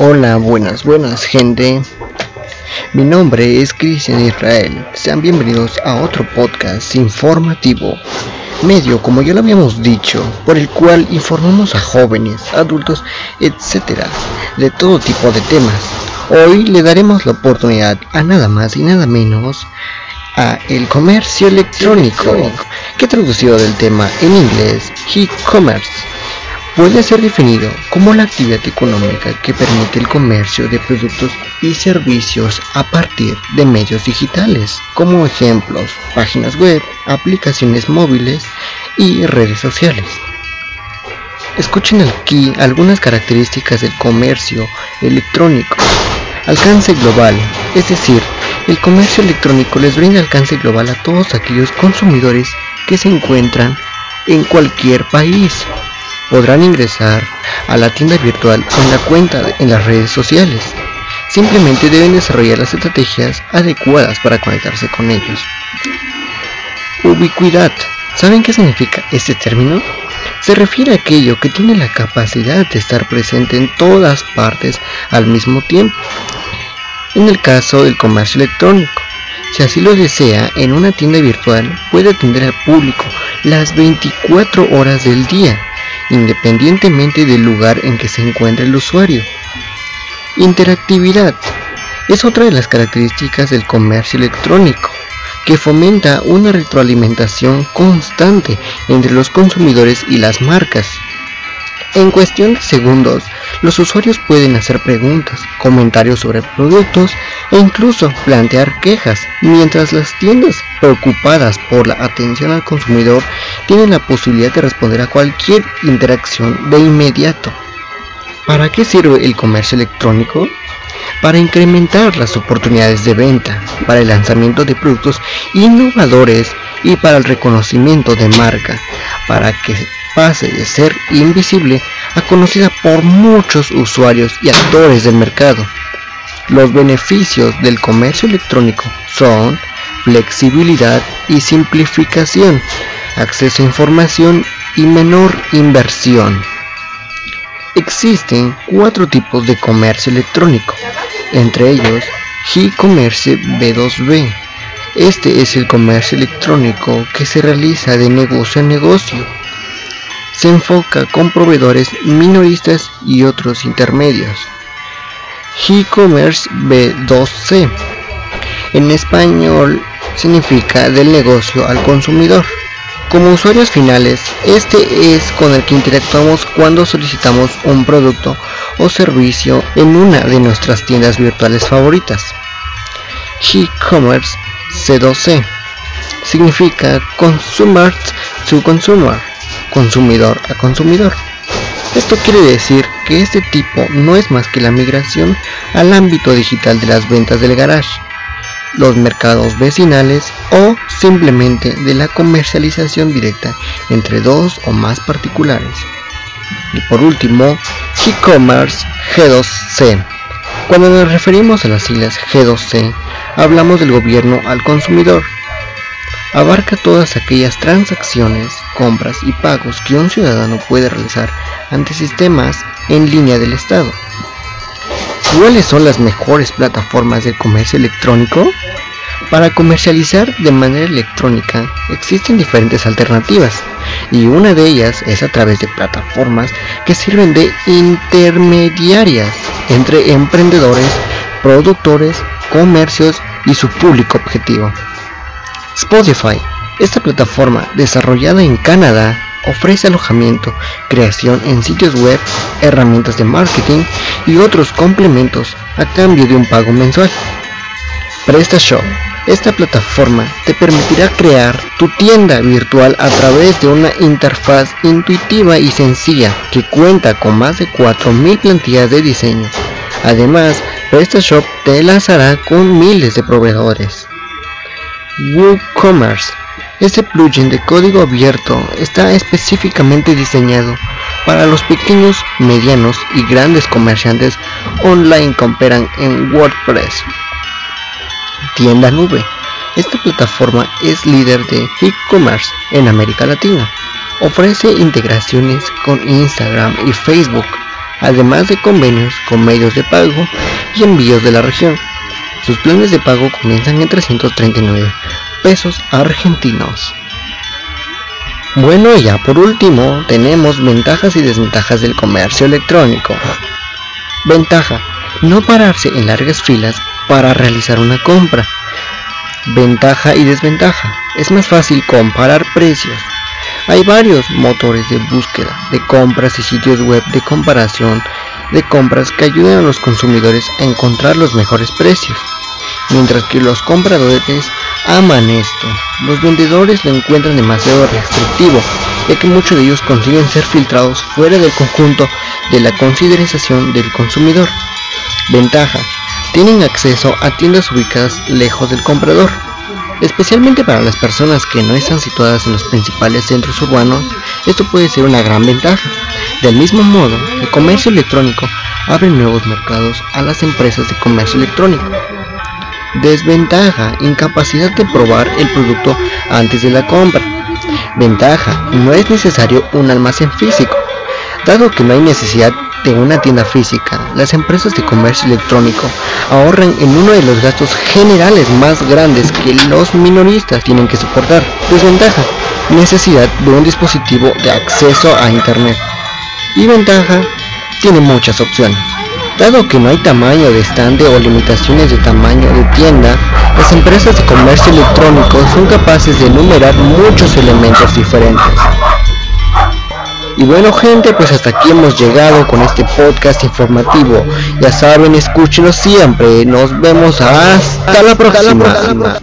Hola, buenas, buenas gente. Mi nombre es Cristian Israel. Sean bienvenidos a otro podcast informativo, medio como ya lo habíamos dicho, por el cual informamos a jóvenes, adultos, etcétera, de todo tipo de temas. Hoy le daremos la oportunidad a nada más y nada menos a el comercio electrónico, que traducido del tema en inglés, e-commerce puede ser definido como la actividad económica que permite el comercio de productos y servicios a partir de medios digitales, como ejemplos, páginas web, aplicaciones móviles y redes sociales. Escuchen aquí algunas características del comercio electrónico. Alcance global, es decir, el comercio electrónico les brinda alcance global a todos aquellos consumidores que se encuentran en cualquier país podrán ingresar a la tienda virtual con la cuenta en las redes sociales. Simplemente deben desarrollar las estrategias adecuadas para conectarse con ellos. Ubicuidad. ¿Saben qué significa este término? Se refiere a aquello que tiene la capacidad de estar presente en todas partes al mismo tiempo. En el caso del comercio electrónico, si así lo desea, en una tienda virtual puede atender al público las 24 horas del día independientemente del lugar en que se encuentre el usuario. Interactividad es otra de las características del comercio electrónico, que fomenta una retroalimentación constante entre los consumidores y las marcas. En cuestión de segundos, los usuarios pueden hacer preguntas, comentarios sobre productos e incluso plantear quejas, mientras las tiendas preocupadas por la atención al consumidor tienen la posibilidad de responder a cualquier interacción de inmediato. ¿Para qué sirve el comercio electrónico? Para incrementar las oportunidades de venta, para el lanzamiento de productos innovadores y para el reconocimiento de marca, para que pase de ser invisible a conocida por muchos usuarios y actores del mercado. Los beneficios del comercio electrónico son flexibilidad y simplificación, acceso a información y menor inversión. Existen cuatro tipos de comercio electrónico, entre ellos e-commerce B2B. Este es el comercio electrónico que se realiza de negocio a negocio se enfoca con proveedores minoristas y otros intermedios. E-commerce B2C. En español significa del negocio al consumidor. Como usuarios finales, este es con el que interactuamos cuando solicitamos un producto o servicio en una de nuestras tiendas virtuales favoritas. E-commerce C2C significa consumer to consumer consumidor a consumidor. Esto quiere decir que este tipo no es más que la migración al ámbito digital de las ventas del garage, los mercados vecinales o simplemente de la comercialización directa entre dos o más particulares. Y por último, e-commerce G2C. Cuando nos referimos a las siglas G2C, hablamos del gobierno al consumidor, abarca todas aquellas transacciones, compras y pagos que un ciudadano puede realizar ante sistemas en línea del Estado. ¿Cuáles son las mejores plataformas de comercio electrónico? Para comercializar de manera electrónica existen diferentes alternativas y una de ellas es a través de plataformas que sirven de intermediarias entre emprendedores, productores, comercios y su público objetivo. Spotify, esta plataforma desarrollada en Canadá, ofrece alojamiento, creación en sitios web, herramientas de marketing y otros complementos a cambio de un pago mensual. PrestaShop. Esta plataforma te permitirá crear tu tienda virtual a través de una interfaz intuitiva y sencilla que cuenta con más de 4.000 plantillas de diseño. Además, PrestaShop te lanzará con miles de proveedores. WooCommerce. Este plugin de código abierto está específicamente diseñado para los pequeños, medianos y grandes comerciantes online que operan en WordPress. Tienda Nube. Esta plataforma es líder de e-commerce en América Latina. Ofrece integraciones con Instagram y Facebook, además de convenios con medios de pago y envíos de la región. Sus planes de pago comienzan en 339 pesos argentinos. Bueno, ya por último tenemos ventajas y desventajas del comercio electrónico. Ventaja, no pararse en largas filas para realizar una compra. Ventaja y desventaja, es más fácil comparar precios. Hay varios motores de búsqueda de compras y sitios web de comparación de compras que ayudan a los consumidores a encontrar los mejores precios. Mientras que los compradores aman esto, los vendedores lo encuentran demasiado restrictivo, ya que muchos de ellos consiguen ser filtrados fuera del conjunto de la consideración del consumidor. Ventaja, tienen acceso a tiendas ubicadas lejos del comprador, especialmente para las personas que no están situadas en los principales centros urbanos, esto puede ser una gran ventaja. Del mismo modo, el comercio electrónico abre nuevos mercados a las empresas de comercio electrónico. Desventaja, incapacidad de probar el producto antes de la compra. Ventaja, no es necesario un almacén físico. Dado que no hay necesidad de una tienda física, las empresas de comercio electrónico ahorran en uno de los gastos generales más grandes que los minoristas tienen que soportar. Desventaja, necesidad de un dispositivo de acceso a Internet. Y ventaja, tiene muchas opciones. Dado que no hay tamaño de estante o limitaciones de tamaño de tienda, las empresas de comercio electrónico son capaces de enumerar muchos elementos diferentes. Y bueno gente, pues hasta aquí hemos llegado con este podcast informativo. Ya saben, escúchenos siempre. Nos vemos hasta la próxima.